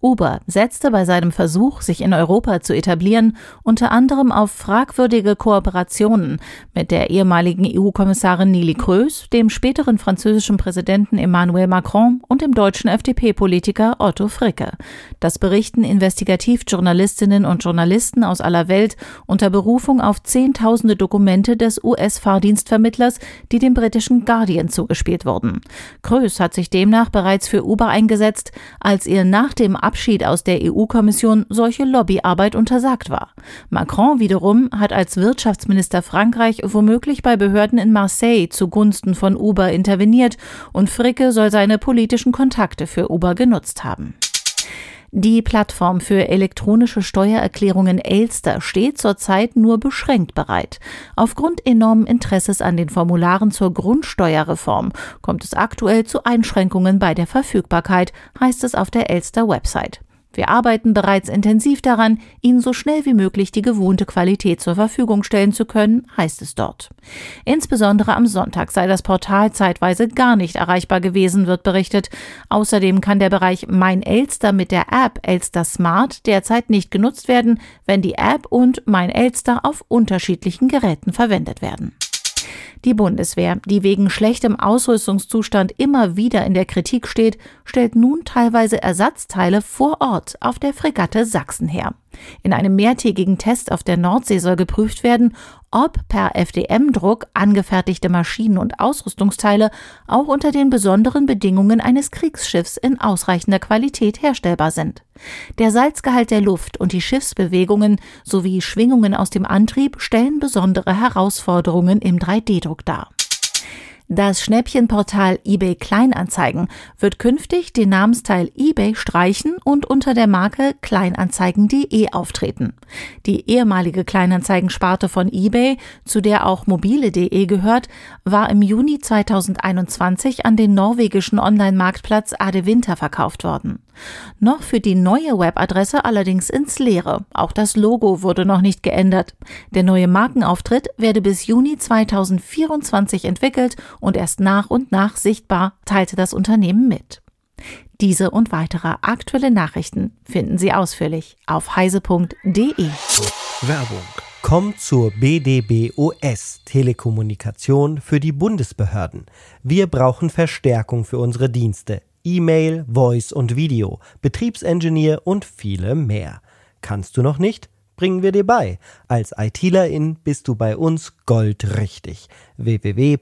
Uber setzte bei seinem Versuch, sich in Europa zu etablieren, unter anderem auf fragwürdige Kooperationen mit der ehemaligen EU-Kommissarin Nili Kroes, dem späteren französischen Präsidenten Emmanuel Macron und dem deutschen FDP-Politiker Otto Fricke. Das berichten Investigativjournalistinnen und Journalisten aus aller Welt unter Berufung auf zehntausende Dokumente des US-Fahrdienstvermittlers, die dem britischen Guardian zugespielt wurden. Kroes hat sich demnach bereits für Uber eingesetzt, als ihr nach dem Abschied aus der EU-Kommission solche Lobbyarbeit untersagt war. Macron wiederum hat als Wirtschaftsminister Frankreich womöglich bei Behörden in Marseille zugunsten von Uber interveniert und Fricke soll seine politischen Kontakte für Uber genutzt haben. Die Plattform für elektronische Steuererklärungen Elster steht zurzeit nur beschränkt bereit. Aufgrund enormen Interesses an den Formularen zur Grundsteuerreform kommt es aktuell zu Einschränkungen bei der Verfügbarkeit, heißt es auf der Elster Website. Wir arbeiten bereits intensiv daran, Ihnen so schnell wie möglich die gewohnte Qualität zur Verfügung stellen zu können, heißt es dort. Insbesondere am Sonntag sei das Portal zeitweise gar nicht erreichbar gewesen, wird berichtet. Außerdem kann der Bereich Mein Elster mit der App Elster Smart derzeit nicht genutzt werden, wenn die App und Mein Elster auf unterschiedlichen Geräten verwendet werden. Die Bundeswehr, die wegen schlechtem Ausrüstungszustand immer wieder in der Kritik steht, stellt nun teilweise Ersatzteile vor Ort auf der Fregatte Sachsen her. In einem mehrtägigen Test auf der Nordsee soll geprüft werden, ob per FDM-Druck angefertigte Maschinen und Ausrüstungsteile auch unter den besonderen Bedingungen eines Kriegsschiffs in ausreichender Qualität herstellbar sind. Der Salzgehalt der Luft und die Schiffsbewegungen sowie Schwingungen aus dem Antrieb stellen besondere Herausforderungen im 3D-Druck dar. Das Schnäppchenportal eBay Kleinanzeigen wird künftig den Namensteil eBay streichen und unter der Marke kleinanzeigen.de auftreten. Die ehemalige Kleinanzeigensparte von eBay, zu der auch mobile.de gehört, war im Juni 2021 an den norwegischen Online-Marktplatz Ade Winter verkauft worden. Noch für die neue Webadresse allerdings ins Leere. Auch das Logo wurde noch nicht geändert. Der neue Markenauftritt werde bis Juni 2024 entwickelt und erst nach und nach sichtbar, teilte das Unternehmen mit. Diese und weitere aktuelle Nachrichten finden Sie ausführlich auf heise.de. Werbung. Kommt zur BDBOS Telekommunikation für die Bundesbehörden. Wir brauchen Verstärkung für unsere Dienste. E-Mail, Voice und Video, Betriebsengineer und viele mehr. Kannst du noch nicht? Bringen wir dir bei. Als ITlerin bist du bei uns goldrichtig. www.bdbos.de